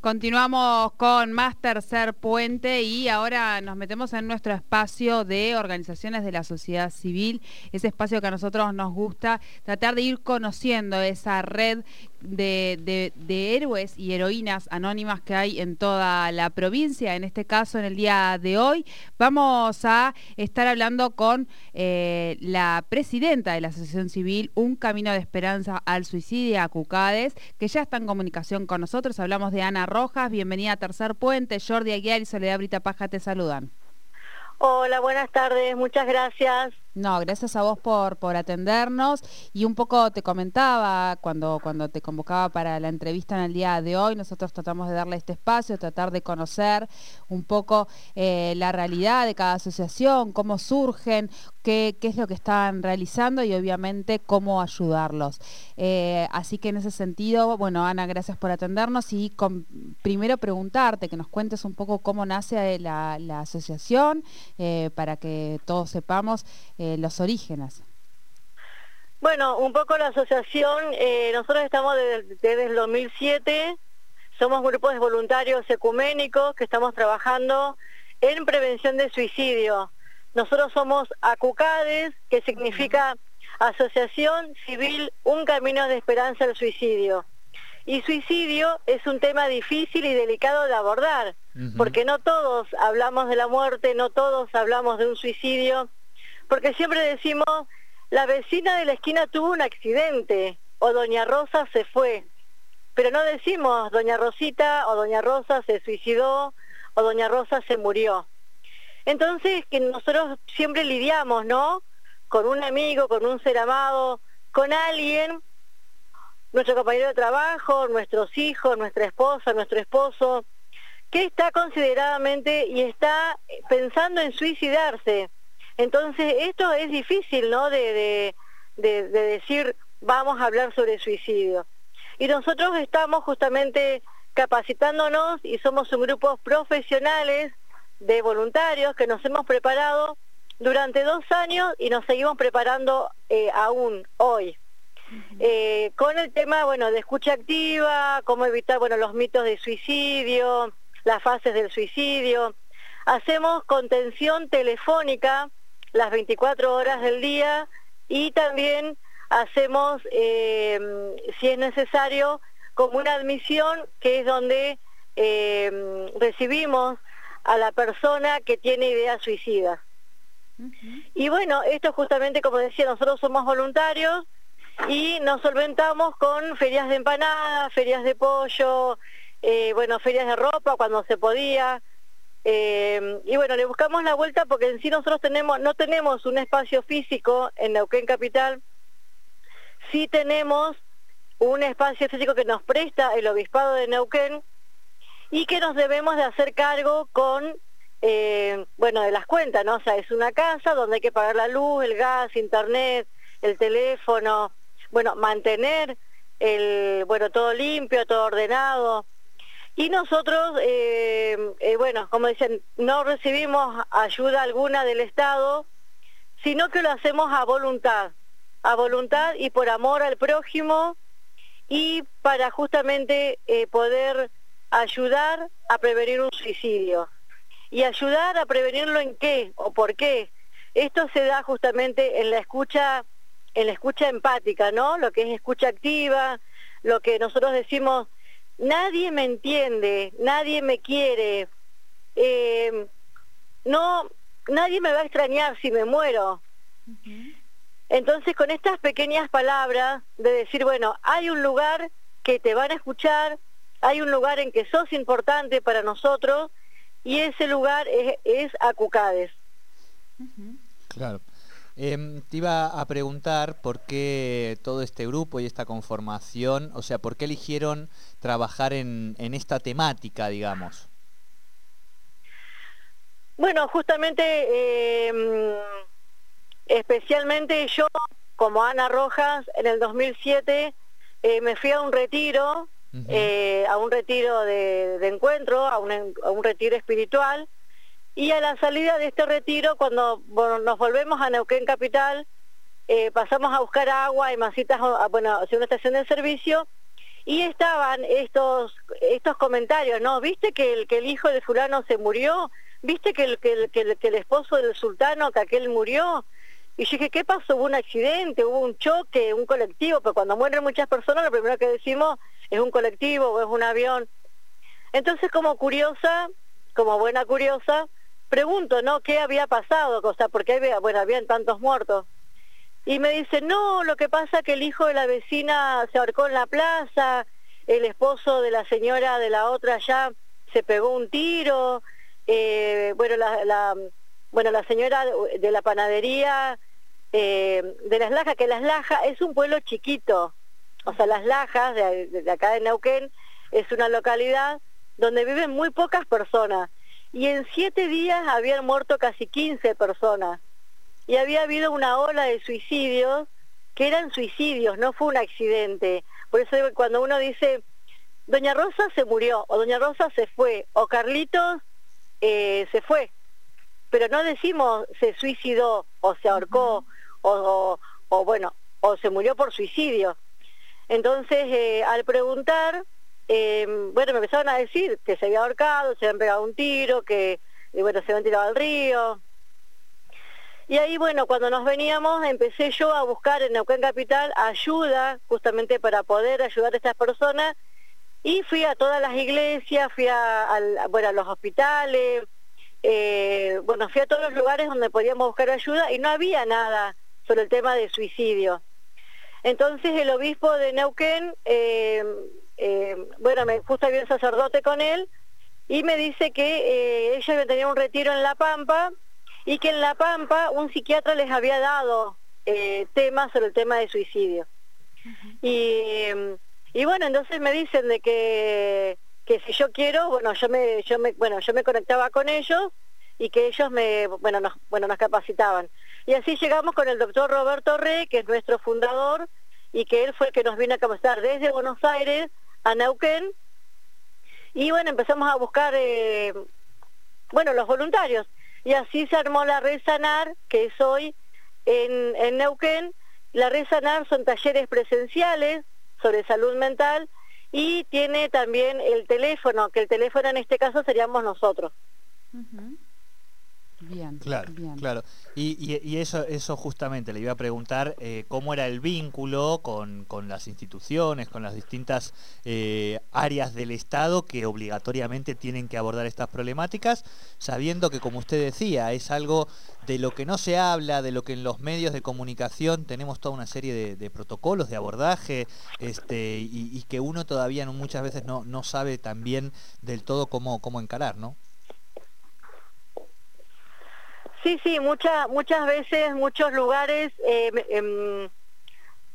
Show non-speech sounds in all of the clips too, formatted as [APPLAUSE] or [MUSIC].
Continuamos con más tercer puente y ahora nos metemos en nuestro espacio de organizaciones de la sociedad civil, ese espacio que a nosotros nos gusta, tratar de ir conociendo esa red de, héroes y heroínas anónimas que hay en toda la provincia. En este caso, en el día de hoy, vamos a estar hablando con eh, la presidenta de la Asociación Civil, Un Camino de Esperanza al Suicidio, a Cucades, que ya está en comunicación con nosotros. Hablamos de Ana Rojas, bienvenida a Tercer Puente, Jordi Aguiar y Soledad Brita Paja te saludan. Hola, buenas tardes, muchas gracias. No, gracias a vos por, por atendernos y un poco te comentaba cuando, cuando te convocaba para la entrevista en el día de hoy, nosotros tratamos de darle este espacio, tratar de conocer un poco eh, la realidad de cada asociación, cómo surgen, qué, qué, es lo que están realizando y obviamente cómo ayudarlos. Eh, así que en ese sentido, bueno, Ana, gracias por atendernos y primero preguntarte, que nos cuentes un poco cómo nace la, asociación eh, para que todos sepamos eh, los orígenes. Bueno, un poco la asociación, eh, nosotros estamos desde, el 2007, somos grupos de voluntarios ecuménicos que estamos trabajando en prevención de suicidio. Nosotros somos ACUCADES, que significa Asociación Civil Un Camino de Esperanza al Suicidio. Y suicidio es un tema difícil y delicado de abordar, porque no todos hablamos de la muerte, no todos hablamos de un suicidio, porque siempre decimos, la vecina de la esquina tuvo un accidente o doña Rosa se fue, pero no decimos doña Rosita o doña Rosa se suicidó o doña Rosa se murió. Entonces, que nosotros siempre lidiamos, ¿no? Con un amigo, con un ser amado, con alguien, nuestro compañero de trabajo, nuestros hijos, nuestra esposa, nuestro esposo, que está consideradamente y está pensando en suicidarse. Entonces, esto es difícil, ¿no? De, decir, vamos a hablar sobre suicidio. Y nosotros estamos justamente capacitándonos y somos un grupo profesionales de voluntarios que nos hemos preparado durante dos años y nos seguimos preparando eh, aún hoy. Eh, con el tema, bueno, de escucha activa, cómo evitar, bueno, los mitos de suicidio, las fases del suicidio. Hacemos contención telefónica las 24 horas del día y también hacemos, eh, si es necesario, como una admisión que es donde eh, recibimos a la persona que tiene ideas suicidas. Y bueno, esto justamente, como decía, nosotros somos voluntarios y nos solventamos con ferias de empanadas, ferias de pollo, eh, bueno, ferias de ropa cuando se podía, eh, y bueno, le buscamos la vuelta porque en sí nosotros tenemos, no tenemos un espacio físico en Neuquén Capital, sí tenemos un espacio físico que nos presta el Obispado de Neuquén y que nos debemos de hacer cargo con, eh, bueno, de las cuentas, ¿no? O sea, es una casa donde hay que pagar la luz, el gas, internet, el teléfono, bueno, mantener el, bueno, todo limpio, todo ordenado, y nosotros, eh, eh, bueno, como dicen, no recibimos ayuda alguna del Estado, sino que lo hacemos a voluntad, a voluntad y por amor al prójimo y para justamente eh, poder ayudar a prevenir un suicidio. Y ayudar a prevenirlo en qué o por qué. Esto se da justamente en la escucha, en la escucha empática, ¿no? Lo que es escucha activa, lo que nosotros decimos nadie me entiende, nadie me quiere, eh, no, nadie me va a extrañar si me muero. Entonces con estas pequeñas palabras de decir, bueno, hay un lugar que te van a escuchar, hay un lugar en que sos importante para nosotros y ese lugar es, es Acucades. Claro. Em, te iba a preguntar por qué todo este grupo y esta conformación, o sea, por qué eligieron trabajar en, esta temática, digamos. Bueno, justamente, em, especialmente yo, como Ana Rojas, en el 2007 eh, me fui a un retiro, eh, a un retiro de, encuentro, a un, a un retiro espiritual, y a la salida de este retiro, cuando nos volvemos a Neuquén Capital, eh, pasamos a buscar agua y masitas, bueno, hacia una estación de servicio, y estaban estos estos comentarios, ¿no? ¿Viste que el, que el hijo de fulano se murió? ¿Viste que el, que, el, que, el, esposo del sultano, que aquel murió? Y yo dije, ¿qué pasó? ¿Hubo un accidente? ¿Hubo un choque? ¿Un colectivo? Pero cuando mueren muchas personas, lo primero que decimos es un colectivo o es un avión. Entonces, como curiosa, como buena curiosa, pregunto, ¿no? ¿Qué había pasado? O sea, porque había, bueno, habían tantos muertos. Y me dice, no, lo que pasa es que el hijo de la vecina se ahorcó en la plaza, el esposo de la señora de la otra ya se pegó un tiro, eh, bueno, la, bueno, la señora de la panadería eh, de Las Lajas, que Las Lajas es un pueblo chiquito, o sea, Las Lajas, de, acá de Neuquén, es una localidad donde viven muy pocas personas, y en siete días habían muerto casi 15 personas y había habido una ola de suicidios que eran suicidios, no fue un accidente. Por eso cuando uno dice, Doña Rosa se murió, o Doña Rosa se fue, o Carlitos eh, se fue, pero no decimos se suicidó, o se ahorcó, o, o, bueno, o se murió por suicidio. Entonces, eh, al preguntar, eh, bueno, me empezaron a decir que se había ahorcado, se habían pegado un tiro, que, bueno, se habían tirado al río, y ahí, bueno, cuando nos veníamos, empecé yo a buscar en Neuquén Capital ayuda, justamente para poder ayudar a estas personas, y fui a todas las iglesias, fui a, bueno, a los hospitales, eh, bueno, fui a todos los lugares donde podíamos buscar ayuda y no había nada sobre el tema de suicidio. Entonces el obispo de Neuquén, eh, eh, bueno, me, justo había un sacerdote con él, y me dice que ellos tenían un retiro en La Pampa, y que en La Pampa un psiquiatra les había dado eh, temas sobre el tema de suicidio. y, bueno, entonces me dicen de que, que si yo quiero, bueno, yo me, yo me, bueno, yo me conectaba con ellos y que ellos me, bueno, nos, bueno, nos capacitaban. Y así llegamos con el doctor Roberto Re, que es nuestro fundador, y que él fue el que nos vino a capacitar desde Buenos Aires a Neuquén. Y bueno, empezamos a buscar, eh, bueno, los voluntarios. Y así se armó la Red Sanar, que es hoy en, en Neuquén. La Red Sanar son talleres presenciales sobre salud mental y tiene también el teléfono, que el teléfono en este caso seríamos nosotros. Bien, claro, claro. Y, eso, eso justamente le iba a preguntar eh, cómo era el vínculo con, las instituciones, con las distintas eh, áreas del Estado que obligatoriamente tienen que abordar estas problemáticas, sabiendo que, como usted decía, es algo de lo que no se habla, de lo que en los medios de comunicación tenemos toda una serie de, protocolos de abordaje este, y, que uno todavía muchas veces no, no sabe también del todo cómo, cómo encarar, ¿no? Sí, sí, muchas muchas veces, muchos lugares eh, em,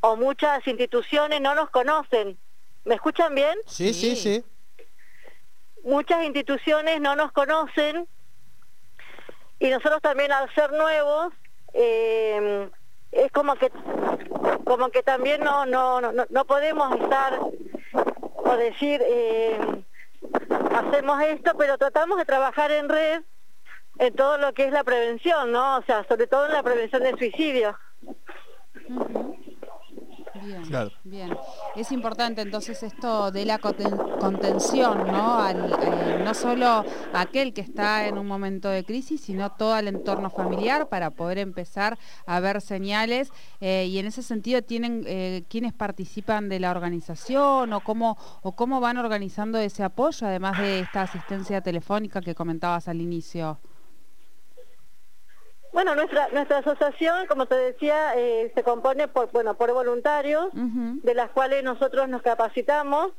o muchas instituciones no nos conocen. ¿Me escuchan bien? Sí, sí, sí. Muchas instituciones no nos conocen y nosotros también al ser nuevos em, es como que como que también no no no, no podemos estar o decir em, hacemos esto, pero tratamos de trabajar en red en todo lo que es la prevención, ¿no? O sea, sobre todo en la prevención del suicidio. Bien, bien. Es importante entonces esto de la contención, ¿no? Al, eh, no solo aquel que está en un momento de crisis, sino todo el entorno familiar para poder empezar a ver señales. Eh, y en ese sentido, ¿tienen eh, quienes participan de la organización o cómo, o cómo van organizando ese apoyo, además de esta asistencia telefónica que comentabas al inicio? Bueno, nuestra nuestra asociación, como te decía, eh, se compone por bueno por voluntarios, de las cuales nosotros nos capacitamos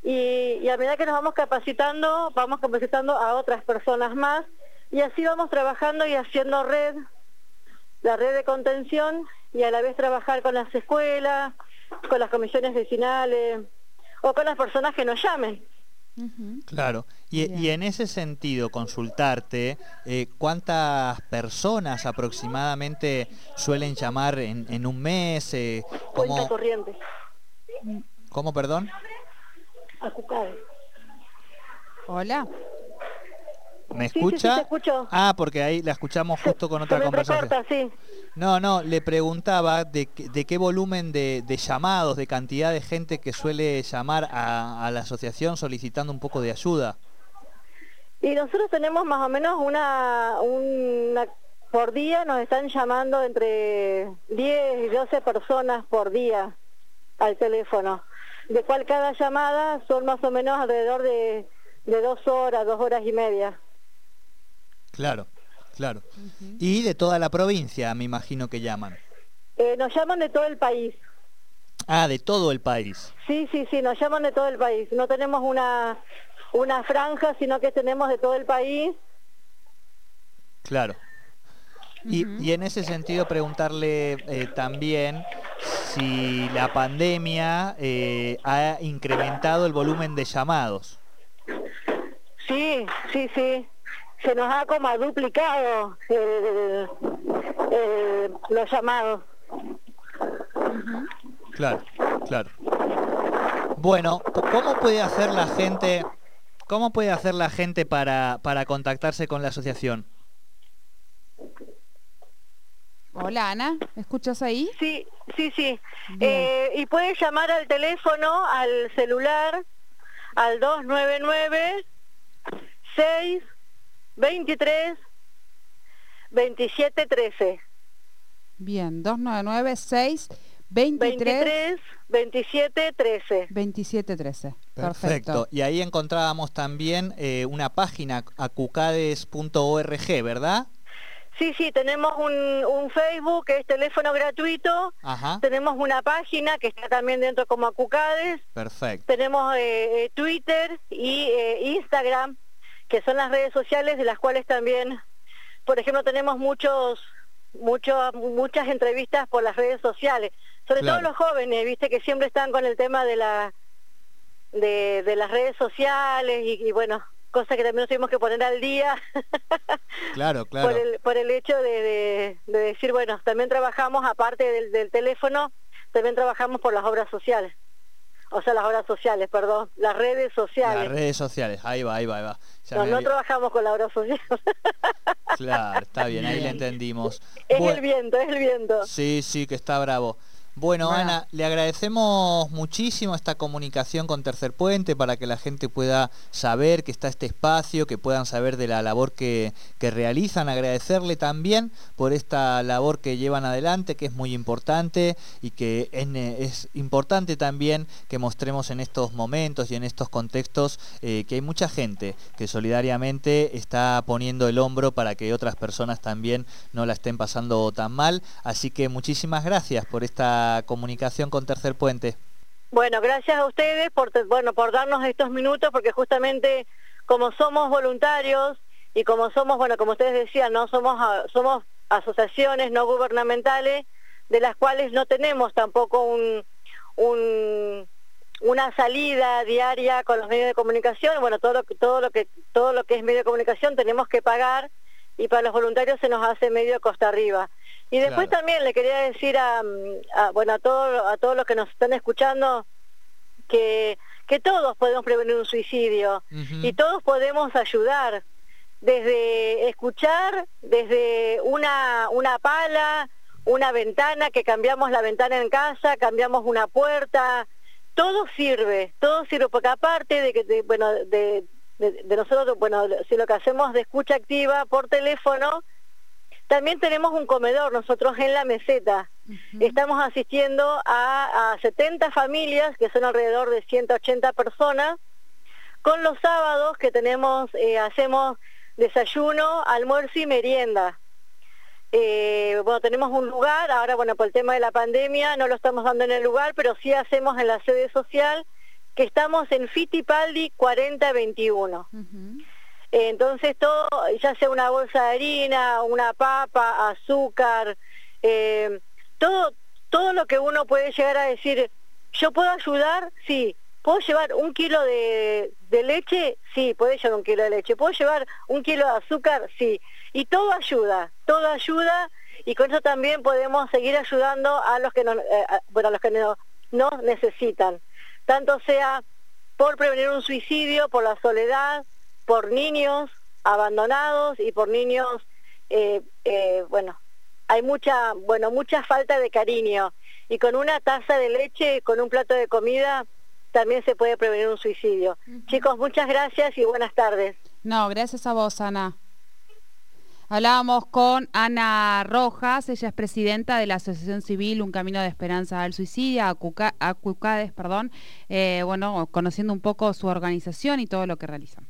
y, a medida que nos vamos capacitando, vamos capacitando a otras personas más y así vamos trabajando y haciendo red, la red de contención y a la vez trabajar con las escuelas, con las comisiones vecinales o con las personas que nos llamen. Claro, y, en ese sentido, consultarte, eh, ¿cuántas personas aproximadamente suelen llamar en, un mes? Eh, ¿cómo... corriente. ¿Cómo, perdón? Hola. ¿Me escucha? Sí, escucho. Ah, porque ahí la escuchamos justo con otra conversación. sí. No, no, le preguntaba de, de qué volumen de, llamados, de cantidad de gente que suele llamar a, la asociación solicitando un poco de ayuda. Y nosotros tenemos más o menos una, una por día, nos están llamando entre 10 y 12 personas por día al teléfono, de cual cada llamada son más o menos alrededor de, de dos horas, dos horas y media. Claro. Claro. Y de toda la provincia, me imagino que llaman. Eh, nos llaman de todo el país. Ah, de todo el país. Sí, sí, sí, nos llaman de todo el país. No tenemos una, una franja, sino que tenemos de todo el país. Claro. Y, y en ese sentido preguntarle eh, también si la pandemia eh, ha incrementado el volumen de llamados. Sí, sí, sí se nos ha como duplicado los llamados. Claro, claro. Bueno, ¿cómo puede hacer la gente, cómo puede hacer la gente para, para contactarse con la asociación? Hola Ana, ¿me escuchas ahí? Sí, sí, sí. Eh, y puede llamar al teléfono, al celular, al 299 6 23 27 13. Bien, 299 6 23, 27 13. 27 13. Perfecto. Y ahí encontrábamos también eh, una página acucades.org, ¿verdad? Sí, sí, tenemos un, un, Facebook que es teléfono gratuito. Ajá. Tenemos una página que está también dentro como Acucades. Perfecto. Tenemos eh, eh, Twitter y Instagram que son las redes sociales de las cuales también, por ejemplo, tenemos muchos, muchos, muchas entrevistas por las redes sociales, sobre todo los jóvenes, viste que siempre están con el tema de la de, de las redes sociales y, bueno, cosas que también nos tuvimos que poner al día. claro, [LAUGHS] claro. Por el, por el hecho de, de, decir, bueno, también trabajamos, aparte del, del teléfono, también trabajamos por las obras sociales o sea, las obras sociales, perdón, las redes sociales. Las redes sociales, ahí va, ahí va, ahí va. no, no trabajamos con la obra social. claro, está bien, ahí le entendimos. Es el viento, es el viento. Sí, sí, que está bravo. Bueno, Ana, le agradecemos muchísimo esta comunicación con Tercer Puente para que la gente pueda saber que está este espacio, que puedan saber de la labor que, que realizan. Agradecerle también por esta labor que llevan adelante, que es muy importante y que es, es importante también que mostremos en estos momentos y en estos contextos eh, que hay mucha gente que solidariamente está poniendo el hombro para que otras personas también no la estén pasando tan mal. Así que muchísimas gracias por esta comunicación con Tercer Puente. Bueno, gracias a ustedes por, bueno, por darnos estos minutos, porque justamente como somos voluntarios y como somos, bueno, como ustedes decían, no somos, somos asociaciones no gubernamentales, de las cuales no tenemos tampoco un, un una salida diaria con los medios de comunicación, bueno, todo lo, todo lo que todo lo que es medio de comunicación tenemos que pagar y para los voluntarios se nos hace medio costa arriba. Y después también le quería decir a, bueno a todos a todos los que nos están escuchando que que todos podemos prevenir un suicidio y todos podemos ayudar desde escuchar, desde una una pala, una ventana que cambiamos la ventana en casa, cambiamos una puerta, todo sirve, todo sirve porque aparte de que bueno de, de nosotros bueno si lo que hacemos de escucha activa por teléfono también tenemos un comedor nosotros en la meseta. Estamos asistiendo a, 70 familias, que son alrededor de 180 personas, con los sábados que tenemos, eh, hacemos desayuno, almuerzo y merienda. Eh, bueno, tenemos un lugar, ahora bueno, por el tema de la pandemia no lo estamos dando en el lugar, pero sí hacemos en la sede social, que estamos en Fitipaldi 4021. Entonces todo, ya sea una bolsa de harina, una papa, azúcar, eh, todo, todo lo que uno puede llegar a decir, ¿yo puedo ayudar? Sí. ¿Puedo llevar un kilo de, leche? Sí, puede llevar un kilo de leche. ¿Puedo llevar un kilo de azúcar? Sí. Y todo ayuda, todo ayuda y con eso también podemos seguir ayudando a los que no, eh, bueno, a los que no, nos necesitan. Tanto sea por prevenir un suicidio, por la soledad, por niños, abandonados y por niños, eh, eh, bueno, hay mucha, bueno, mucha falta de cariño y con una taza de leche, con un plato de comida, también se puede prevenir un suicidio. Chicos, muchas gracias y buenas tardes. No, gracias a vos, Ana. Hablábamos con Ana Rojas, ella es presidenta de la Asociación Civil Un Camino de Esperanza al Suicidio, ACUCADES, perdón, eh, bueno, conociendo un poco su organización y todo lo que realizan.